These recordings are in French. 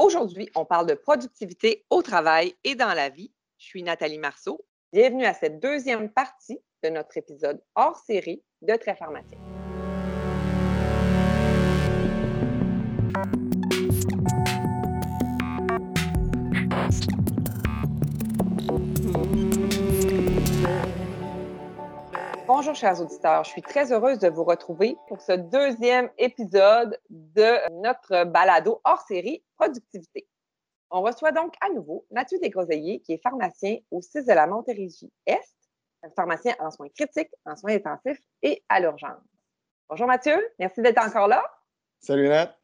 Aujourd'hui, on parle de productivité au travail et dans la vie. Je suis Nathalie Marceau. Bienvenue à cette deuxième partie de notre épisode hors série de Très pharmacien. Bonjour chers auditeurs, je suis très heureuse de vous retrouver pour ce deuxième épisode de notre balado hors série Productivité. On reçoit donc à nouveau Mathieu Desgroseilliers, qui est pharmacien au 6 de la Montérégie Est, pharmacien en soins critiques, en soins intensifs et à l'urgence. Bonjour Mathieu, merci d'être encore là. Salut Nat,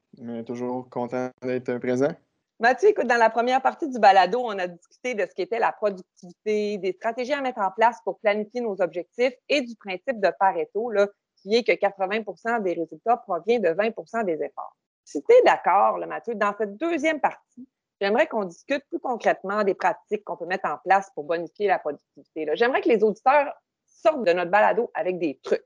toujours content d'être présent. Mathieu, écoute, dans la première partie du balado, on a discuté de ce qu'était la productivité, des stratégies à mettre en place pour planifier nos objectifs et du principe de Pareto, là, qui est que 80% des résultats proviennent de 20% des efforts. Si tu es d'accord, Mathieu, dans cette deuxième partie, j'aimerais qu'on discute plus concrètement des pratiques qu'on peut mettre en place pour bonifier la productivité. J'aimerais que les auditeurs sortent de notre balado avec des trucs.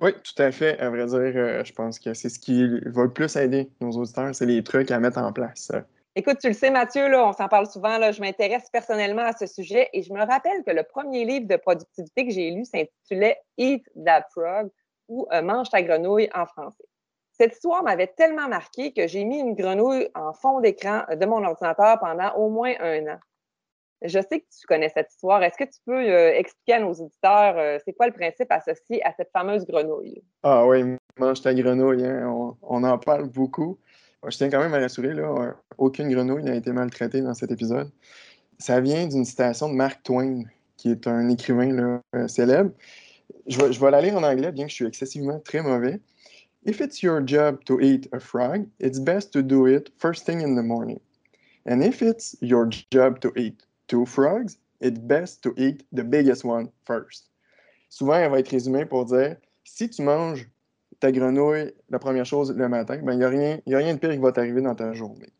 Oui, tout à fait. À vrai dire, euh, je pense que c'est ce qui va le plus aider nos auditeurs, c'est les trucs à mettre en place. Écoute, tu le sais, Mathieu, là, on s'en parle souvent. Là, je m'intéresse personnellement à ce sujet et je me rappelle que le premier livre de productivité que j'ai lu s'intitulait Eat That Frog ou euh, Mange ta grenouille en français. Cette histoire m'avait tellement marqué que j'ai mis une grenouille en fond d'écran de mon ordinateur pendant au moins un an. Je sais que tu connais cette histoire. Est-ce que tu peux euh, expliquer à nos auditeurs euh, c'est quoi le principe associé à cette fameuse grenouille? Ah oui, mange ta grenouille. Hein. on, en parle beaucoup. Je tiens quand même à rassurer, là, aucune grenouille n'a été maltraitée dans cet épisode. Ça vient d'une citation de Mark Twain, qui est un écrivain euh, célèbre. Je vais, je vais la lire en anglais, bien que je suis excessivement très mauvais. If it's your job to eat a frog, it's best to do it first thing in the morning. And if it's your job to eat two frogs, it's best to eat the biggest one first. Souvent, elle va être résumée pour dire si tu manges ta grenouille, la première chose le matin, il ben, n'y a, rien, a rien de pire qui va t'arriver dans ta journée.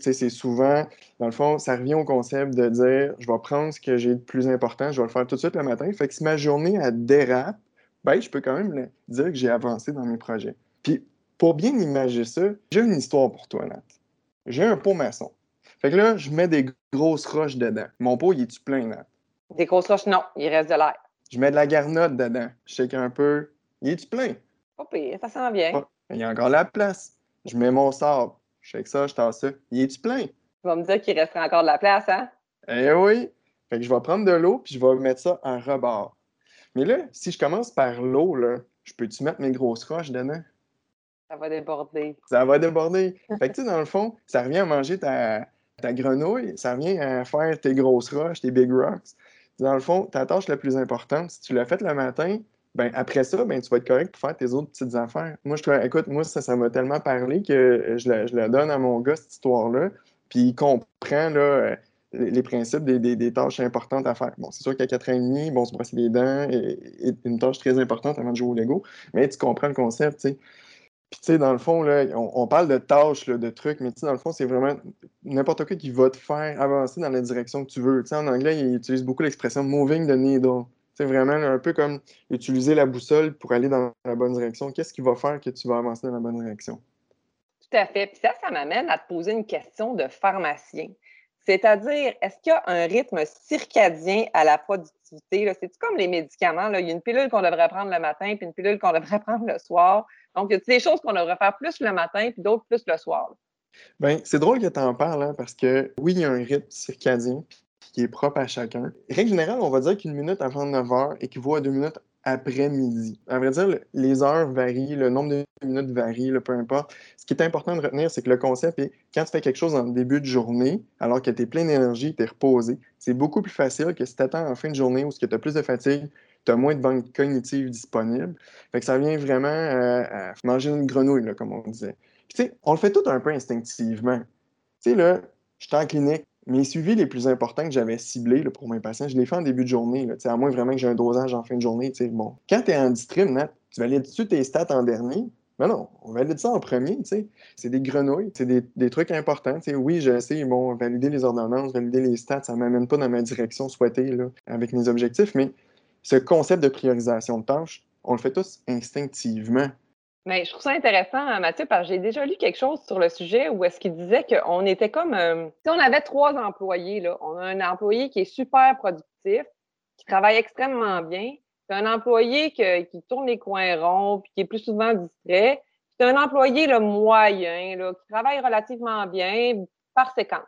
C'est souvent, dans le fond, ça revient au concept de dire je vais prendre ce que j'ai de plus important, je vais le faire tout de suite le matin. Fait que si ma journée a dérape, ben, je peux quand même dire que j'ai avancé dans mes projets. Puis, pour bien imaginer ça, j'ai une histoire pour toi, Nat. J'ai un pot maçon. Fait que là, je mets des grosses roches dedans. Mon pot, il est-tu plein, Nat? Des grosses roches, non. Il reste de l'air. Je mets de la garnotte dedans. Je sais qu'un peu. Il est-tu plein? Ça sent bien. il y a encore la place. Je mets mon sable. Je sais que ça, je tasse ça. Il est-tu plein? Tu vas me dire qu'il resterait encore de la place, hein? Eh oui! Fait que je vais prendre de l'eau puis je vais mettre ça en rebord. Mais là, si je commence par l'eau, là, je peux-tu mettre mes grosses roches dedans? Ça va déborder. Ça va déborder. fait que, tu sais, dans le fond, ça revient à manger ta, ta grenouille, ça revient à faire tes grosses roches, tes big rocks. Dans le fond, ta tâche la plus importante, si tu l'as faite le matin, ben, après ça, ben, tu vas être correct pour faire tes autres petites affaires. Moi, je écoute, moi, ça, ça m'a tellement parlé que je la, donne à mon gars, cette histoire-là, puis il comprend là, euh, les, principes des, tâches importantes à faire. Bon, c'est sûr qu'à 4 ans et demi, bon, se brosser les dents est, une tâche très importante avant de jouer au Lego, mais tu comprends le concept, tu sais. Puis, tu sais, dans le fond, là, on, parle de tâches, de trucs, mais tu sais, dans le fond, c'est vraiment n'importe quoi qui va te faire avancer dans la direction que tu veux. Tu sais, en anglais, ils utilisent beaucoup l'expression moving the needle. C'est vraiment un peu comme utiliser la boussole pour aller dans la bonne direction. Qu'est-ce qui va faire que tu vas avancer dans la bonne direction? Tout à fait. Puis ça, ça m'amène à te poser une question de pharmacien. C'est-à-dire, est-ce qu'il y a un rythme circadien à la productivité? C'est comme les médicaments. Là? Il y a une pilule qu'on devrait prendre le matin, puis une pilule qu'on devrait prendre le soir. Donc, il y a des choses qu'on devrait faire plus le matin, puis d'autres plus le soir. Bien, c'est drôle que tu en parles, hein, parce que oui, il y a un rythme circadien, qui est propre à chacun. Règle générale, on va dire qu'une minute avant 9 heures équivaut à deux minutes après midi. À vrai dire, les heures varient, le nombre de minutes varie, peu importe. Ce qui est important de retenir, c'est que le concept est quand tu fais quelque chose en début de journée, alors que tu es plein d'énergie, tu es reposé, c'est beaucoup plus facile que si tu attends en fin de journée où tu as plus de fatigue, tu as moins de banque cognitive disponible. Fait que ça vient vraiment euh, à manger une grenouille, comme on disait. on le fait tout un peu instinctivement. Tu sais, là, je suis en clinique, mes suivis les plus importants que j'avais ciblés pour mes patients, je les fais en début de journée, à moins vraiment que j'ai un dosage en fin de journée. Bon. Quand tu es en distrib, tu valides-tu tes stats en dernier? Mais non, on valide ça en premier. C'est des grenouilles, c'est des, trucs importants. Oui, je sais, bon, valider les ordonnances, valider les stats, ça ne m'amène pas dans ma direction souhaitée là, avec mes objectifs, mais ce concept de priorisation de tâches, on le fait tous instinctivement. Mais je trouve ça intéressant, Mathieu, parce que j'ai déjà lu quelque chose sur le sujet où est-ce qu'il disait qu'on était comme euh, si on avait trois employés. Là. On a un employé qui est super productif, qui travaille extrêmement bien. C'est un employé qui tourne les coins ronds puis qui est plus souvent distrait. C'est un employé là, moyen, là, qui travaille relativement bien par séquence.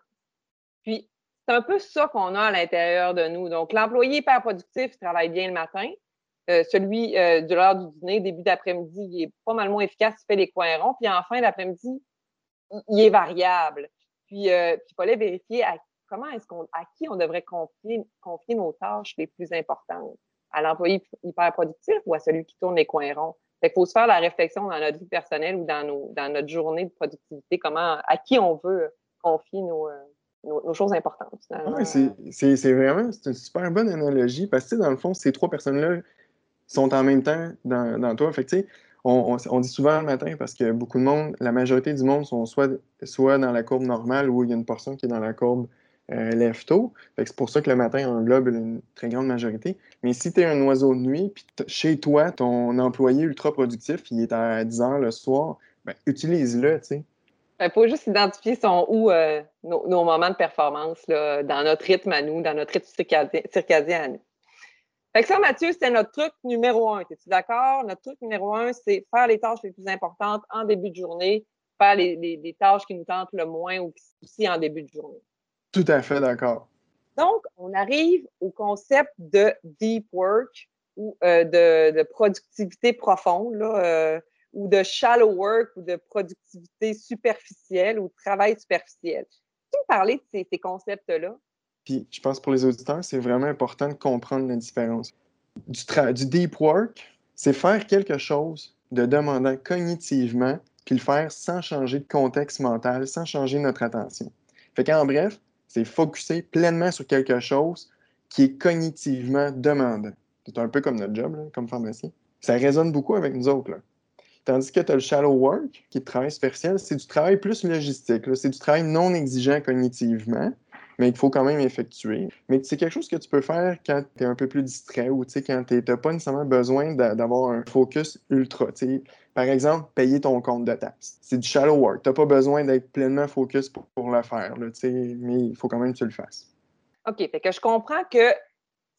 Puis, c'est un peu ça qu'on a à l'intérieur de nous. Donc, l'employé hyper productif, travaille bien le matin. Euh, celui euh, de l'heure du dîner, début d'après-midi, il est pas mal moins efficace, il fait les coins ronds. Puis en fin d'après-midi, il est variable. Puis, euh, il fallait vérifier à, comment est-ce qu'on, à qui on devrait confier, confier nos tâches les plus importantes. À l'employé hyper productif ou à celui qui tourne les coins ronds? Fait qu'il faut se faire la réflexion dans notre vie personnelle ou dans, nos, dans notre journée de productivité, comment, à qui on veut confier nos, nos, choses importantes. C'est vraiment une super bonne analogie parce que dans le fond, ces trois personnes-là sont en même temps dans, toi. Fait on, on, dit souvent le matin parce que beaucoup de monde, la majorité du monde sont soit, soit dans la courbe normale ou il y a une portion qui est dans la courbe euh, lève-tôt. C'est pour ça que le matin englobe une très grande majorité. Mais si tu es un oiseau de nuit, puis chez toi, ton employé ultra productif, il est à 10 heures le soir, ben, utilise-le, tu sais. Il faut juste identifier son où euh, nos, moments de performance là, dans notre rythme à nous, dans notre rythme circadien, à nous. Fait que ça, Mathieu, c'est notre truc numéro un. Es-tu d'accord? Notre truc numéro un, c'est faire les tâches les plus importantes en début de journée, faire les, tâches qui nous tentent le moins aussi en début de journée. Tout à fait d'accord. Donc, on arrive au concept de deep work ou euh, de, productivité profonde. Là, euh, ou de shallow work ou de productivité superficielle ou de travail superficiel. Tu me parler de ces, concepts-là? Puis, je pense pour les auditeurs, c'est vraiment important de comprendre la différence. Du, deep work, c'est faire quelque chose de demandant cognitivement, puis le faire sans changer de contexte mental, sans changer notre attention. Fait qu'en bref, c'est focuser pleinement sur quelque chose qui est cognitivement demandant. C'est un peu comme notre job, comme pharmacien. Ça résonne beaucoup avec nous autres. Tandis que tu as le shallow work, qui est le travail superficiel, c'est du travail plus logistique. C'est du travail non exigeant cognitivement, mais qu'il faut quand même effectuer. Mais c'est quelque chose que tu peux faire quand tu es un peu plus distrait ou quand tu n'as pas nécessairement besoin d'avoir un focus ultra. Par exemple, payer ton compte de taxes. C'est du shallow work. Tu n'as pas besoin d'être pleinement focus pour, le faire, là, mais il faut quand même que tu le fasses. OK, fait je comprends que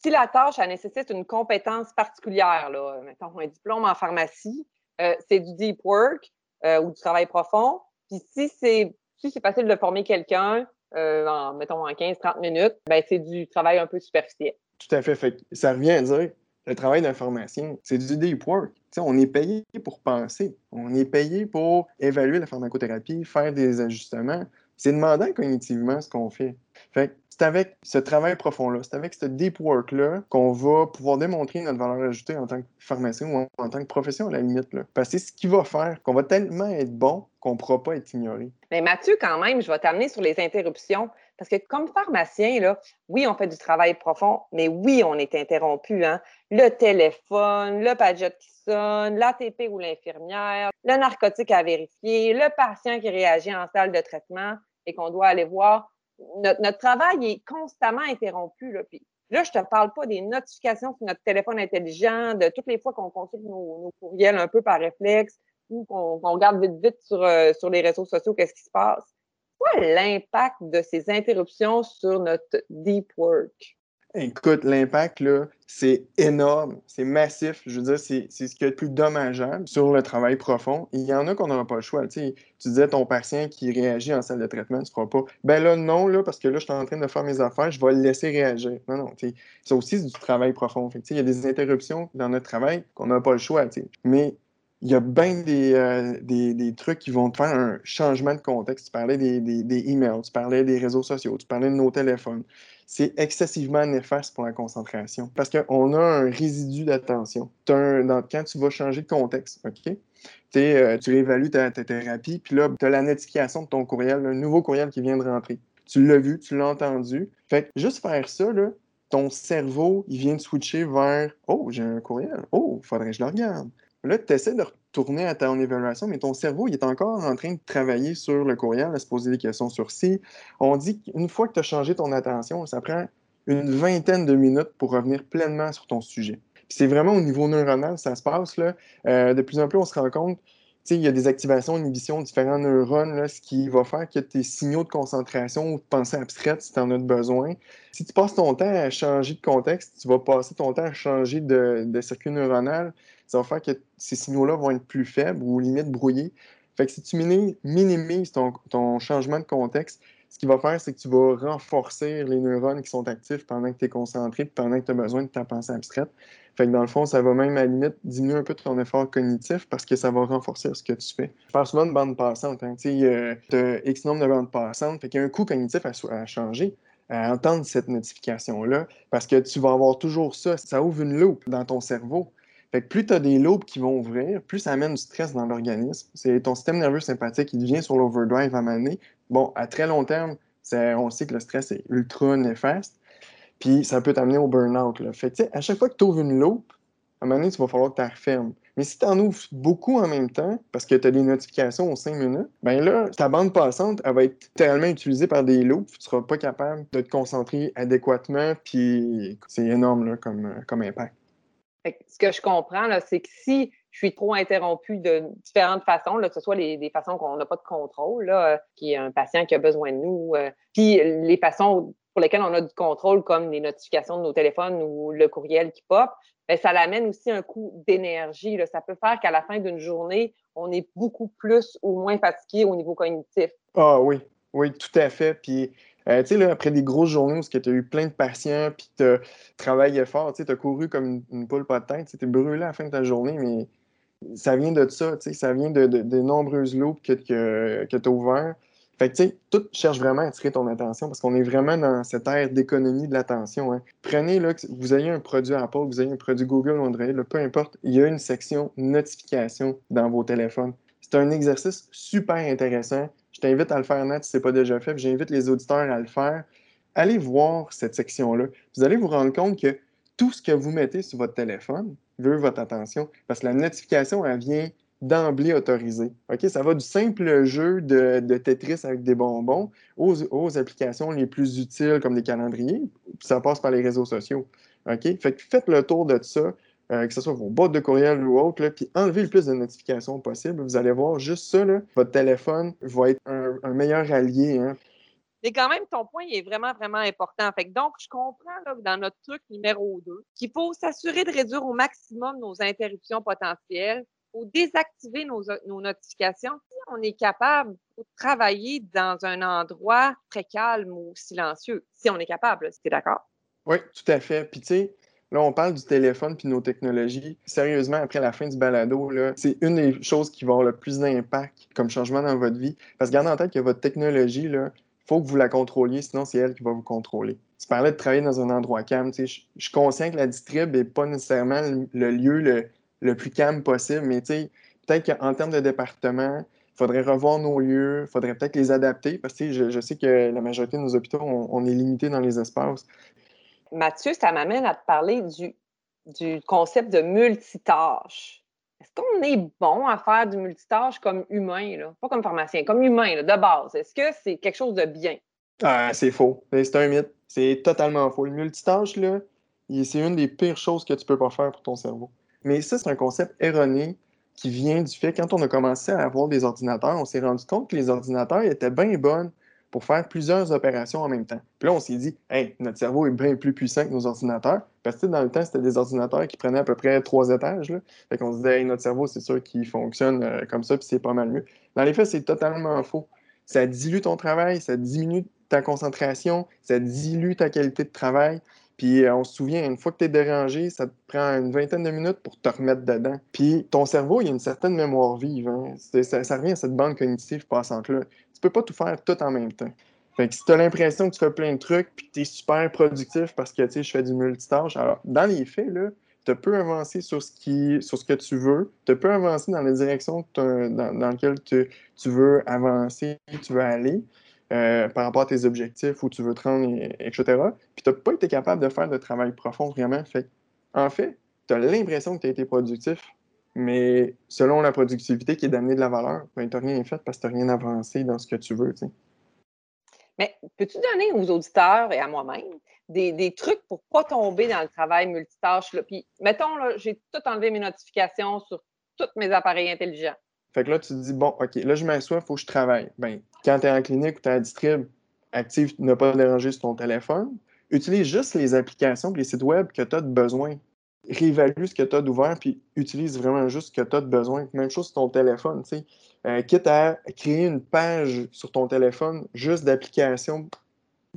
si la tâche elle nécessite une compétence particulière, là, mettons un diplôme en pharmacie, euh, c'est du deep work euh, ou du travail profond. Puis si c'est si c'est facile de former quelqu'un, euh, en, mettons en 15-30 minutes, ben c'est du travail un peu superficiel. Tout à fait. fait ça revient à dire le travail d'un pharmacien, c'est du deep work. on est payé pour penser. On est payé pour évaluer la pharmacothérapie, faire des ajustements. C'est demandant cognitivement ce qu'on fait. Fait c'est avec ce travail profond-là, c'est avec ce deep work-là qu'on va pouvoir démontrer notre valeur ajoutée en tant que pharmacien ou en, tant que profession à la limite. Là. Parce que c'est ce qui va faire qu'on va tellement être bon qu'on ne pourra pas être ignoré. Mais Mathieu, quand même, je vais t'amener sur les interruptions. Parce que comme pharmacien, là, oui, on fait du travail profond, mais oui, on est interrompu. Hein? Le téléphone, le padjet qui sonne, l'ATP ou l'infirmière, le narcotique à vérifier, le patient qui réagit en salle de traitement et qu'on doit aller voir notre, travail est constamment interrompu. Là, puis là, je te parle pas des notifications sur notre téléphone intelligent, de toutes les fois qu'on consulte nos, courriels un peu par réflexe ou qu'on regarde vite vite sur, euh, sur les réseaux sociaux qu'est-ce qui se passe? Quoi l'impact de ces interruptions sur notre deep work? Écoute, l'impact, là, c'est énorme, c'est massif. Je veux dire, c'est ce qui est le plus dommageable sur le travail profond. Il y en a qu'on n'aura pas le choix. Tu, tu disais ton patient qui réagit en salle de traitement, tu ne feras pas. Ben là, non, là, parce que là, je suis en train de faire mes affaires, je vais le laisser réagir. Non, non, aussi, c'est du travail profond. Fait, il y a des interruptions dans notre travail qu'on n'a pas le choix. Mais il y a bien euh, des, des, trucs qui vont te faire un changement de contexte. Tu parlais des, des, emails, tu parlais des réseaux sociaux, tu parlais de nos téléphones c'est excessivement néfaste pour la concentration parce qu'on a un résidu d'attention. Quand tu vas changer de contexte, OK? Euh, tu réévalues ta, thérapie, puis là, tu as la notification de ton courriel, un nouveau courriel qui vient de rentrer. Tu l'as vu, tu l'as entendu. Fait que juste faire ça, ton cerveau, il vient de switcher vers Oh, j'ai un courriel. Oh, faudrait que je le regarde. Là, tu essaies de retourner à ton évaluation, mais ton cerveau, il est encore en train de travailler sur le courriel, à se poser des questions sur si. On dit qu'une fois que tu as changé ton attention, ça prend une vingtaine de minutes pour revenir pleinement sur ton sujet. C'est vraiment au niveau neuronal, ça se passe. Là. Euh, de plus en plus, on se rend compte il y a des activations, inhibitions, différents neurones, là, ce qui va faire que tes signaux de concentration ou de pensée abstraite, si tu en as besoin, si tu passes ton temps à changer de contexte, tu vas passer ton temps à changer de, de circuit neuronal, ça va faire que ces signaux-là vont être plus faibles ou limite brouillés. Fait que si tu minimises ton, changement de contexte, ce qu'il va faire, c'est que tu vas renforcer les neurones qui sont actifs pendant que tu es concentré, pendant que tu as besoin de ta pensée abstraite. Fait que dans le fond, ça va même à la limite diminuer un peu ton effort cognitif parce que ça va renforcer ce que tu fais. Je parle souvent de bande passante. Hein. Tu euh, X nombre de bandes passantes. Fait qu'il y a un coût cognitif à, à changer à entendre cette notification-là parce que tu vas avoir toujours ça. Ça ouvre une loupe dans ton cerveau. Fait que plus tu as des lobes qui vont ouvrir, plus ça amène du stress dans l'organisme. C'est ton système nerveux sympathique qui devient sur l'overdrive à maner. Bon, à très long terme, on sait que le stress est ultra néfaste. Puis ça peut t'amener au burn-out. Fait que, à chaque fois que tu ouvres une loupe, à un moment donné, il va falloir que tu la refermes. Mais si tu en ouvres beaucoup en même temps, parce que tu as des notifications aux 5 minutes, ben là, ta bande passante, elle va être littéralement utilisée par des loupes. Tu ne seras pas capable de te concentrer adéquatement. Puis c'est énorme comme, comme impact ce que je comprends, c'est que si je suis trop interrompue de différentes façons, que ce soit les, des façons qu'on n'a pas de contrôle, là, euh, qui est un patient qui a besoin de nous, euh, puis les façons pour lesquelles on a du contrôle, comme les notifications de nos téléphones ou le courriel qui pop, bien, ça l'amène aussi un coup d'énergie. Ça peut faire qu'à la fin d'une journée, on est beaucoup plus ou moins fatigué au niveau cognitif. Ah oui, oui, tout à fait. Puis euh, tu sais, après des grosses journées où tu as eu plein de patients, puis tu as travaillé fort, tu as couru comme une, poule pas de tête, tu es brûlé à la fin de ta journée, mais ça vient de ça, ça vient de, de, nombreuses loupes que, que, tu as ouvertes. Fait que, tu sais, tout cherche vraiment à attirer ton attention parce qu'on est vraiment dans cette ère d'économie de l'attention. Hein. Prenez, là, que vous ayez un produit Apple, vous ayez un produit Google Android, peu importe, il y a une section notification dans vos téléphones. C'est un exercice super intéressant je t'invite à le faire, Nat, si ce n'est pas déjà fait. J'invite les auditeurs à le faire. Allez voir cette section-là. Vous allez vous rendre compte que tout ce que vous mettez sur votre téléphone veut votre attention parce que la notification, elle vient d'emblée autorisée. Ça va du simple jeu de, Tetris avec des bonbons aux, applications les plus utiles comme les calendriers, ça passe par les réseaux sociaux. Fait que faites le tour de ça. Euh, que ce soit vos boîtes de courriel ou autre, puis enlevez le plus de notifications possible. Vous allez voir juste ça, votre téléphone va être un, meilleur allié. Hein. Mais quand même, ton point est vraiment, vraiment important. Fait donc, je comprends dans notre truc numéro 2 qu'il faut s'assurer de réduire au maximum nos interruptions potentielles ou désactiver nos, nos, notifications. Si on est capable de travailler dans un endroit très calme ou silencieux, si on est capable, es d'accord? Oui, tout à fait. Puis tu sais, Là, on parle du téléphone puis nos technologies. Sérieusement, après la fin du balado, c'est une des choses qui va avoir le plus d'impact comme changement dans votre vie. Parce que gardez en tête que votre technologie, il faut que vous la contrôliez, sinon c'est elle qui va vous contrôler. Tu parlais de travailler dans un endroit calme. Je suis conscient que la distrib n'est pas nécessairement le, lieu le, plus calme possible, mais peut-être qu'en termes de département, il faudrait revoir nos lieux, il faudrait peut-être les adapter, parce que je, sais que la majorité de nos hôpitaux, on est limité dans les espaces. Mathieu, ça m'amène à te parler du, concept de multitâche. Est-ce qu'on est bon à faire du multitâche comme humain, pas comme pharmacien, comme humain, de base? Est-ce que c'est quelque chose de bien? Ah, c'est faux. C'est un mythe. C'est totalement faux. Le multitâche, c'est une des pires choses que tu peux pas faire pour ton cerveau. Mais ça, c'est un concept erroné qui vient du fait, quand on a commencé à avoir des ordinateurs, on s'est rendu compte que les ordinateurs étaient bien bonnes pour faire plusieurs opérations en même temps. Puis là, on s'est dit, hey, notre cerveau est bien plus puissant que nos ordinateurs. Parce que dans le temps, c'était des ordinateurs qui prenaient à peu près trois étages. Là. Fait qu'on se disait, hey, notre cerveau, c'est sûr qu'il fonctionne euh, comme ça, puis c'est pas mal mieux. Dans les faits, c'est totalement faux. Ça dilue ton travail, ça diminue ta concentration, ça dilue ta qualité de travail. Puis euh, on se souvient, une fois que tu es dérangé, ça te prend une vingtaine de minutes pour te remettre dedans. Puis ton cerveau, il y a une certaine mémoire vive. Hein. Ça, revient à cette bande cognitive passante-là tu peux pas tout faire tout en même temps. Fait que si tu as l'impression que tu fais plein de trucs puis que tu es super productif parce que je fais du multitâche, alors dans les faits, là, tu peux avancer sur ce, qui, sur ce que tu veux, tu peux avancer dans la direction dans, dans laquelle tu, tu, veux avancer, tu veux aller euh, par rapport à tes objectifs, où tu veux te rendre, etc. Puis tu n'as pas été capable de faire de travail profond vraiment. Fait en fait, tu as l'impression que tu as été productif, mais selon la productivité qui est d'amener de la valeur, ben, tu n'as rien fait parce que tu n'as rien avancé dans ce que tu veux. Mais peux-tu donner aux auditeurs et à moi-même des, trucs pour ne pas tomber dans le travail multitâche? Là? Puis, mettons, j'ai tout enlevé mes notifications sur tous mes appareils intelligents. Fait que là, tu te dis, bon, OK, là, je m'assois, il faut que je travaille. Ben, quand tu es en clinique ou tu es à distrib, active ne pas déranger sur ton téléphone. Utilise juste les applications les sites web que tu as de besoin. Réévalue ce que tu as d'ouvert, puis utilise vraiment juste ce que tu as de besoin. Même chose sur ton téléphone, tu sais. Euh, quitte à créer une page sur ton téléphone juste d'applications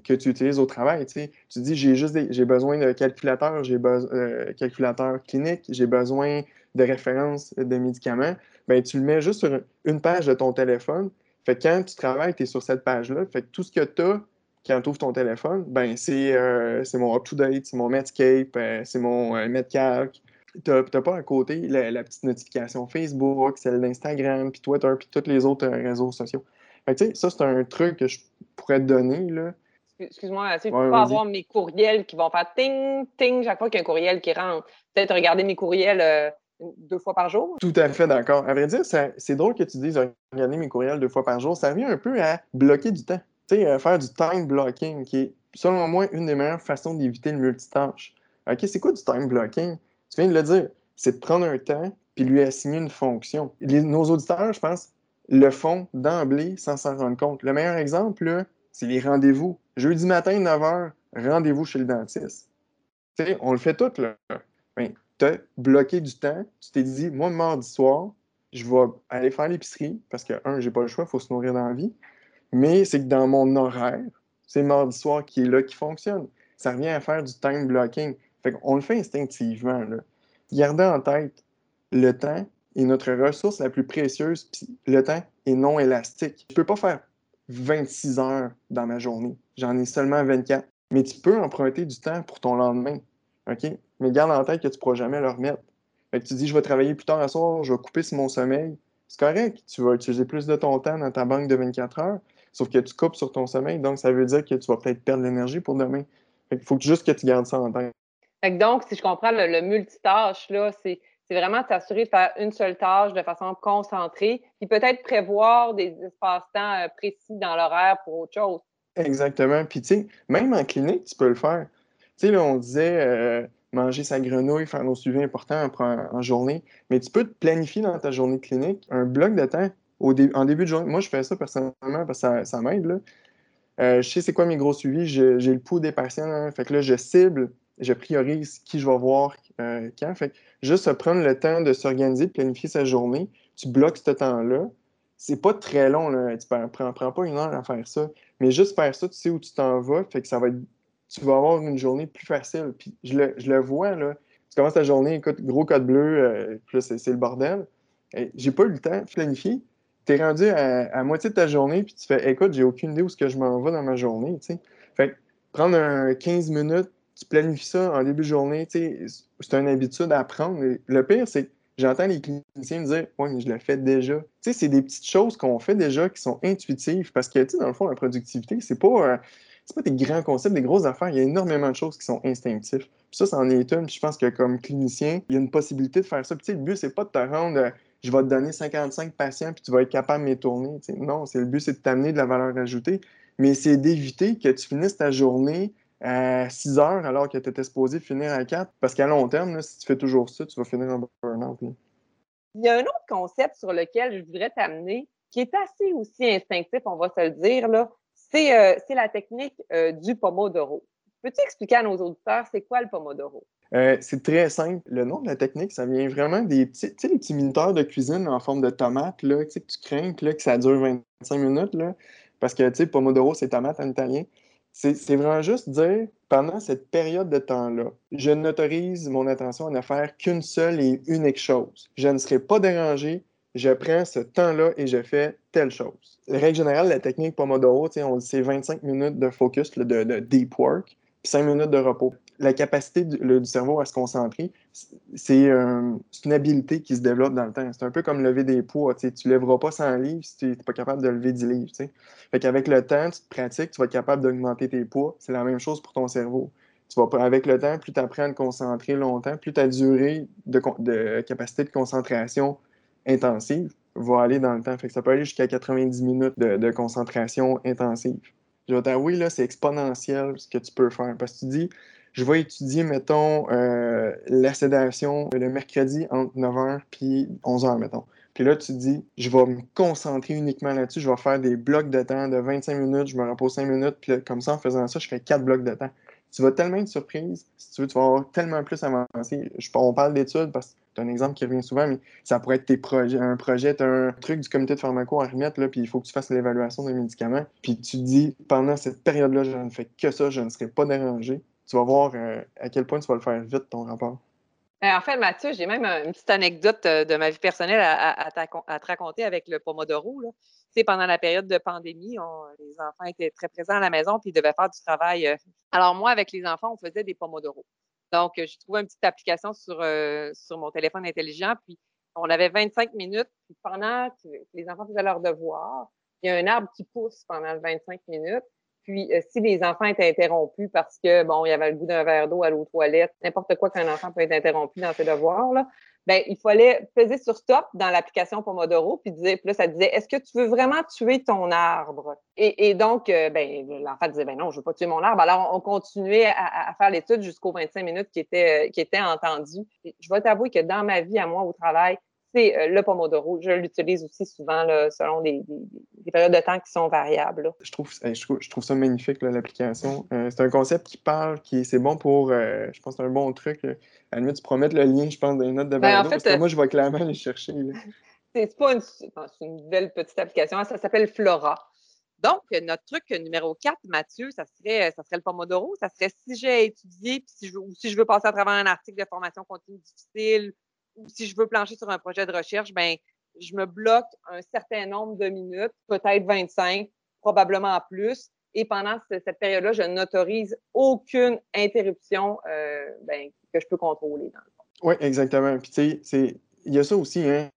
que tu utilises au travail. Tu, dis j'ai juste j'ai besoin de calculateur, j'ai besoin euh, calculateur clinique, j'ai besoin de références de médicaments. Ben, tu le mets juste sur une page de ton téléphone. Fait que quand tu travailles, tu es sur cette page-là. Fait que tout ce que tu as quand tu ouvres ton téléphone, ben c'est euh, mon up-to-date, c'est mon Medscape, euh, c'est mon euh, Medcalc. Tu n'as pas à côté la, petite notification Facebook, celle d'Instagram, puis Twitter, puis tous les autres réseaux sociaux. Fait que, ça, c'est un truc que je pourrais te donner. Là. Excuse-moi, tu peux pas avoir mes courriels qui vont faire ting, ting chaque fois qu'il y a un courriel qui rentre. Peut-être regarder mes courriels deux fois par jour. Tout à fait d'accord. À vrai dire, c'est drôle que tu dises regarder mes courriels deux fois par jour. Ça vient un peu à bloquer du temps. Tu sais, euh, faire du time blocking, qui est, selon moi, une des meilleures façons d'éviter le multitâche. OK, c'est quoi du time blocking? Tu viens de le dire. C'est de prendre un temps puis lui assigner une fonction. nos auditeurs, je pense, le font d'emblée sans s'en rendre compte. Le meilleur exemple, c'est les rendez-vous. Jeudi matin, 9h, rendez-vous chez le dentiste. On le fait tout, là. Ben, tu as bloqué du temps. Tu t'es dit, moi, mardi soir, je vais aller faire l'épicerie parce que, un, j'ai pas le choix, il faut se nourrir dans la vie. Mais c'est que dans mon horaire, c'est mardi soir qui est là qui fonctionne. Ça revient à faire du time blocking. Fait qu'on le fait instinctivement. Là. Gardez en tête, le temps est notre ressource la plus précieuse, puis le temps est non élastique. Je peux pas faire 26 heures dans ma journée. J'en ai seulement 24. Mais tu peux emprunter du temps pour ton lendemain. OK? Mais garde en tête que tu ne pourras jamais le remettre. Fait que tu dis, je vais travailler plus tard à soir, je vais couper sur mon sommeil. C'est correct, tu vas utiliser plus de ton temps dans ta banque de 24 heures, sauf que tu coupes sur ton sommeil, donc ça veut dire que tu vas peut-être perdre l'énergie pour demain. Il faut juste que tu gardes ça en tête. donc, si je comprends, le, multitâche, là, c'est vraiment t'assurer de faire une seule tâche de façon concentrée, puis peut-être prévoir des espaces-temps euh, précis dans l'horaire pour autre chose. Exactement. Puis, tu sais, même en clinique, tu peux le faire. Tu sais, là, on disait, euh, manger sa grenouille, faire nos suivis importants en, journée. Mais tu peux te planifier dans ta journée clinique un bloc de temps au en début de journée. Moi, je fais ça personnellement parce que ça, m'aide. Euh, je sais c'est quoi mes gros suivis. J'ai le pouls des patients. Hein. Fait que là, je cible, je priorise qui je vais voir euh, quand. Fait que juste prendre le temps de s'organiser, de planifier sa journée. Tu bloques ce temps-là. C'est pas très long. Là. Tu ne prends, pas une heure à faire ça. Mais juste faire ça, tu sais où tu t'en vas. Fait que ça va être tu vas avoir une journée plus facile. Puis je le, vois, là. Tu commences ta journée, écoute, gros code bleu, euh, puis là, c'est le bordel. J'ai pas eu le temps de planifier. Tu es rendu à, moitié de ta journée, puis tu fais, écoute, j'ai aucune idée où ce que je m'en vais dans ma journée. Fait prendre un 15 minutes, tu planifies ça en début de journée, c'est une habitude à prendre. le pire, c'est que j'entends les cliniciens me dire, ouais, mais je le fais déjà. Tu sais, c'est des petites choses qu'on fait déjà qui sont intuitives, parce que, tu sais, dans le fond, la productivité, c'est pas... Euh, pas des grands concepts, des grosses affaires. Il y a énormément de choses qui sont instinctives. Puis ça, c'en est une. Puis je pense que comme clinicien, il y a une possibilité de faire ça. Puis tu sais, le but, c'est pas de te rendre, euh, je vais te donner 55 patients, puis tu vas être capable de tourner. Non, c'est le but, c'est de t'amener de la valeur ajoutée. Mais c'est d'éviter que tu finisses ta journée à 6 heures alors que tu étais supposé finir à 4. Parce qu'à long terme, si tu fais toujours ça, tu vas finir en burn-out. Il y a un autre concept sur lequel je voudrais t'amener qui est assez aussi instinctif, on va se le dire, là, euh, c'est la technique euh, du Pomodoro. Peux-tu expliquer à nos auditeurs c'est quoi le Pomodoro? Euh, c'est très simple. Le nom de la technique, ça vient vraiment des petits, les petits minuteurs de cuisine en forme de tomate là, que tu crains là, que ça dure 25 minutes. Là, parce que tu sais, Pomodoro, c'est tomate en italien. C'est vraiment juste dire, pendant cette période de temps-là, je n'autorise mon attention à ne faire qu'une seule et unique chose. Je ne serai pas dérangé, je prends ce temps-là et je fais telle chose. La règle générale, la technique Pomodoro, c'est 25 minutes de focus, de, deep work, puis 5 minutes de repos. La capacité du, cerveau à se concentrer, c'est une habileté qui se développe dans le temps. C'est un peu comme lever des poids. Tu ne lèveras pas 100 livres si tu n'es pas capable de lever 10 livres. Fait qu'avec le temps, tu te pratiques, tu vas être capable d'augmenter tes poids. C'est la même chose pour ton cerveau. Tu vas, avec le temps, plus tu apprends à te concentrer longtemps, plus ta durée de, de capacité de concentration intensive va aller dans le temps. Fait que ça peut aller jusqu'à 90 minutes de, concentration intensive. Je vais là, c'est exponentiel ce que tu peux faire. Parce que tu dis, je vais étudier, mettons, euh, la sédation le mercredi entre 9h puis 11h, mettons. Puis là, tu te dis, je vais me concentrer uniquement là-dessus, je vais faire des blocs de temps de 25 minutes, je me repose 5 minutes, puis comme ça, en faisant ça, je fais 4 blocs de temps. Tu vas tellement être surprise, si tu veux, tu vas avoir tellement plus avancé. On parle d'études parce que c'est un exemple qui revient souvent, mais ça pourrait être tes projets, un projet, un truc du comité de pharmaco à remettre, là, puis il faut que tu fasses l'évaluation des médicaments. Puis tu te dis, pendant cette période-là, je ne fais que ça, je ne serai pas dérangé. Tu vas voir euh, à quel point tu vas le faire vite, ton rapport. Ben, en fait, Mathieu, j'ai même une petite anecdote euh, de ma vie personnelle à, te raconter avec le Pomodoro. Tu pendant la période de pandémie, les enfants étaient très présents à la maison puis ils devaient faire du travail. Euh. Alors, moi, avec les enfants, on faisait des Pomodoro. Donc, j'ai trouvé une petite application sur, euh, sur mon téléphone intelligent. Puis, on avait 25 minutes. Puis, pendant que les enfants faisaient leur devoir, il y a un arbre qui pousse pendant 25 minutes. Puis, euh, si les enfants étaient interrompus parce que, bon, il y avait le goût d'un verre d'eau à l'eau toilette, n'importe quoi qu'un enfant peut être interrompu dans ses devoirs, là, ben, il fallait peser sur stop dans l'application Pomodoro, puis, dire, puis ça disait, est-ce que tu veux vraiment tuer ton arbre? Et, donc, euh, ben, l'enfant disait, ben non, je veux pas tuer mon arbre. Alors, on continuait à, faire l'étude jusqu'aux 25 minutes qui étaient, qui étaient entendues. je vais t'avouer que dans ma vie, à moi, au travail, c'est euh, le Pomodoro. Je l'utilise aussi souvent selon des, périodes de temps qui sont variables. Je trouve, je, trouve, ça magnifique, l'application. Euh, c'est un concept qui parle, qui c'est bon pour, euh, je pense c'est un bon truc. À la limite, tu promets le lien, je pense, dans les notes de ben, parce que moi, je vais clairement aller chercher. C'est pas une, belle petite application, ça s'appelle Flora. Donc, notre truc numéro 4, Mathieu, ça serait, ça serait le Pomodoro. Ça serait si j'ai étudié, puis si je, ou si je veux passer à travers un article de formation continue difficile, si je veux plancher sur un projet de recherche, ben, je me bloque un certain nombre de minutes, peut-être 25, probablement plus. Et pendant cette période-là, je n'autorise aucune interruption euh, ben, que je peux contrôler. Oui, exactement. Puis tu sais, il y a ça aussi hein,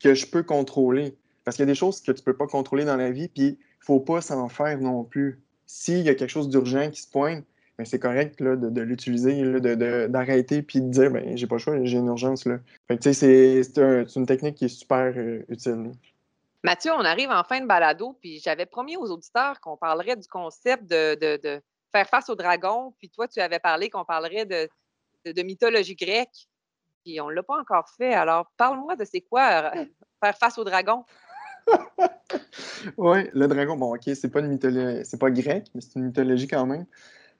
que je peux contrôler. Parce qu'il y a des choses que tu ne peux pas contrôler dans la vie, puis il ne faut pas s'en faire non plus. S'il y a quelque chose d'urgent qui se pointe, c'est correct là, de, l'utiliser, d'arrêter puis de dire ben j'ai pas le choix, j'ai une urgence. Là. c'est, une technique qui est super euh, utile. Mathieu, on arrive en fin de balado, puis j'avais promis aux auditeurs qu'on parlerait du concept de, faire face au dragon, puis toi, tu avais parlé qu'on parlerait de, mythologie grecque, puis on ne l'a pas encore fait. Alors, parle-moi de c'est quoi euh, faire face au dragon? oui, le dragon, bon, OK, c'est pas une mythologie, c'est pas grec, mais c'est une mythologie quand même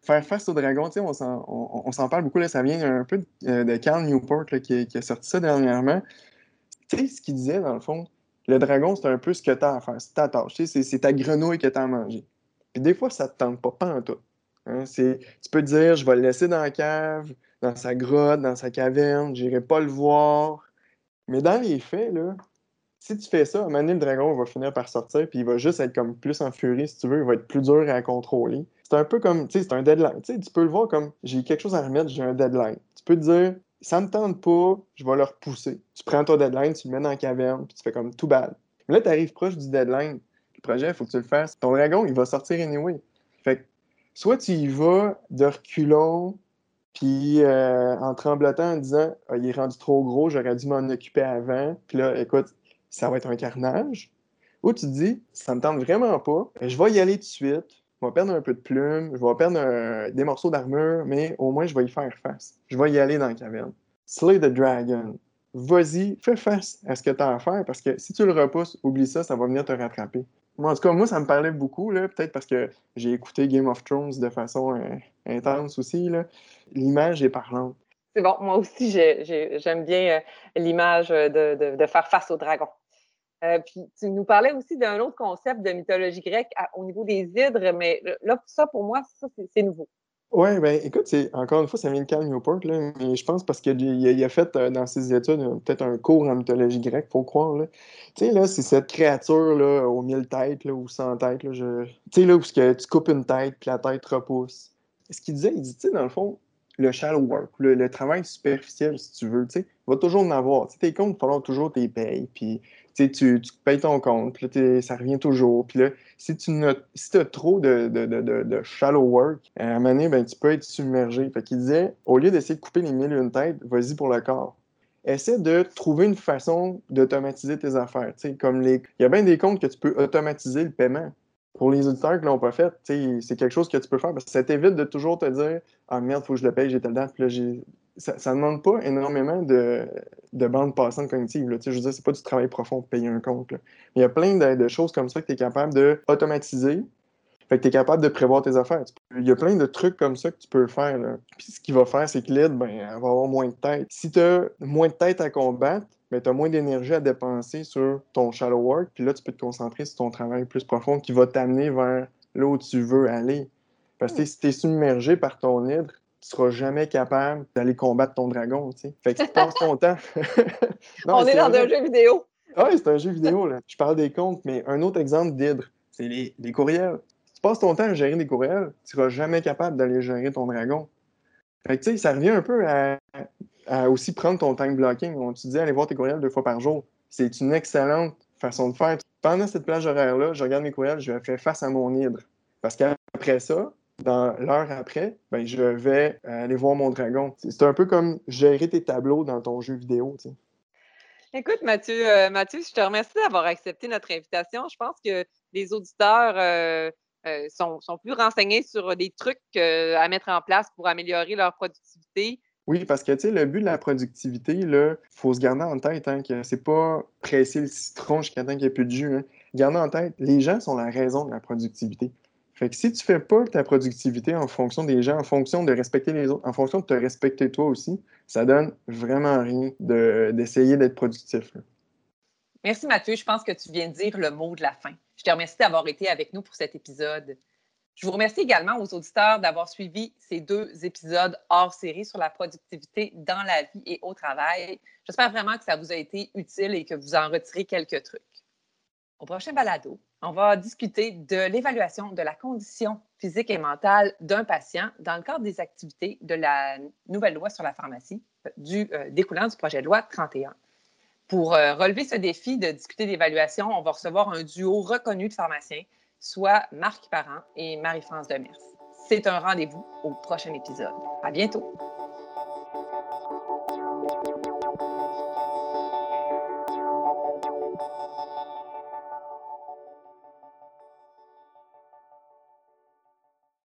faire face au dragon, on s'en parle beaucoup, là, ça vient un peu de, de Carl Newport qui, a sorti ça dernièrement. Tu sais, ce qu'il disait, dans le fond, le dragon, c'est un peu ce que tu as à faire, c'est ta tâche, c'est ta grenouille que tu as à manger. Puis des fois, ça ne te tente pas, pas en tout. Hein, tu peux te dire, je vais le laisser dans la cave, dans sa grotte, dans sa caverne, j'irai pas le voir. Mais dans les faits, là, si tu fais ça, à un moment donné, le dragon va finir par sortir, puis il va juste être comme plus en furie, si tu veux, il va être plus dur à contrôler. C'est un peu comme, tu sais, c'est un deadline. Tu, peux le voir comme, j'ai quelque chose à remettre, j'ai un deadline. Tu peux te dire, ça me tente pas, je vais le repousser. Tu prends ton deadline, tu le mets dans la caverne, puis tu fais comme tout bad. Mais là, tu arrives proche du deadline. Le projet, il faut que tu le fasses. Ton dragon, il va sortir anyway. Fait que, soit tu y vas de reculons, puis euh, en tremblotant, en disant, ah, il est rendu trop gros, j'aurais dû m'en occuper avant. Puis là, écoute, ça va être un carnage. Ou tu te dis, ça me tente vraiment pas, je vais y aller tout de suite, je vais perdre un peu de plumes, je vais perdre des morceaux d'armure, mais au moins je vais y faire face. Je vais y aller dans la caverne. Slay the Dragon. Vas-y, fais face à ce que tu as à faire parce que si tu le repousses, oublie ça, ça va venir te rattraper. Moi, en tout cas, moi, ça me parlait beaucoup, peut-être parce que j'ai écouté Game of Thrones de façon euh, intense aussi. L'image est parlante. C'est bon, moi aussi, j'aime bien euh, l'image de, de, faire face au dragon. Euh, puis tu nous parlais aussi d'un autre concept de mythologie grecque au niveau des hydres, mais là, ça, pour moi, c'est nouveau. Oui, ben écoute, encore une fois, ça vient de Cal Newport, là, mais je pense parce qu'il a, fait euh, dans ses études peut-être un cours en mythologie grecque, faut croire. Tu sais, là, c'est cette créature là, aux mille têtes là, ou sans tête. Là, je... Tu sais, là, où tu coupes une tête, puis la tête repousse. Ce qu'il disait, il dit, tu sais, dans le fond, le shallow work, le, travail superficiel, si tu veux, tu sais, va toujours en avoir. Tu sais, tes comptes, il toujours tes payes, puis tu, tu payes ton compte, puis là, ça revient toujours. Puis là, si tu as trop de, shallow work, à un moment donné, ben, tu peux être submergé. Fait qu'il disait, au lieu d'essayer de couper les mille et une têtes, vas-y pour le corps. Essaie de trouver une façon d'automatiser tes affaires. Comme. Il y a bien des comptes que tu peux automatiser le paiement pour les auditeurs qui l'ont pas fait, c'est quelque chose que tu peux faire parce que ça t'évite de toujours te dire Ah merde, faut que je le paye, j'ai telle date, puis là, ça ne demande pas énormément de, de bandes passantes cognitives. Là. Je veux dire, c'est pas du travail profond pour payer un compte. Mais il y a plein de, choses comme ça que tu es capable d'automatiser. Fait que tu es capable de prévoir tes affaires. Il y a plein de trucs comme ça que tu peux faire. Puis ce qu'il va faire, c'est que l'aide, ben, elle va avoir moins de tête. Si tu as moins de tête à combattre, ben, tu as moins d'énergie à dépenser sur ton shallow work. Puis là, tu peux te concentrer sur ton travail plus profond qui va t'amener vers là où tu veux aller. Parce que si tu es submergé par ton hydre, tu seras jamais capable d'aller combattre ton dragon, tu sais. Fait que tu passes ton temps. On est dans un jeu vidéo. Ah oui, c'est un jeu vidéo, là. Je parle des comptes, mais un autre exemple d'hydre, c'est les, les, courriels. Si tu passes ton temps à gérer des courriels, tu seras jamais capable d'aller gérer ton dragon. Fait que, tu sais, ça revient un peu à, aussi prendre ton time blocking. On te dit aller voir tes courriels deux fois par jour. C'est une excellente façon de faire. Pendant cette plage horaire-là, je regarde mes courriels, je fais face à mon hydre. Parce qu'après ça, dans l'heure après, ben, je vais aller voir mon dragon. C'est un peu comme gérer tes tableaux dans ton jeu vidéo. Écoute, Mathieu, euh, Mathieu, je te remercie d'avoir accepté notre invitation. Je pense que les auditeurs euh, euh, sont, plus renseignés sur des trucs à mettre en place pour améliorer leur productivité. Oui, parce que le but de la productivité, il faut se garder en tête hein, que c'est pas presser le citron jusqu'à temps qu'il n'y ait plus de jus. Hein. Garder en tête, les gens sont la raison de la productivité. Fait que si tu fais pas ta productivité en fonction des gens, en fonction de respecter les autres, en fonction de te respecter toi aussi, ça donne vraiment rien d'essayer d'être productif. Merci Mathieu, je pense que tu viens de dire le mot de la fin. Je te remercie d'avoir été avec nous pour cet épisode. Je vous remercie également aux auditeurs d'avoir suivi ces deux épisodes hors série sur la productivité dans la vie et au travail. J'espère vraiment que ça vous a été utile et que vous en retirez quelques trucs. Au prochain balado, on va discuter de l'évaluation de la condition physique et mentale d'un patient dans le cadre des activités de la nouvelle loi sur la pharmacie, du, euh, découlant du projet de loi 31. Pour euh, relever ce défi de discuter d'évaluation, on va recevoir un duo reconnu de pharmaciens, soit Marc Parent et Marie-France Demers. C'est un rendez-vous au prochain épisode. À bientôt!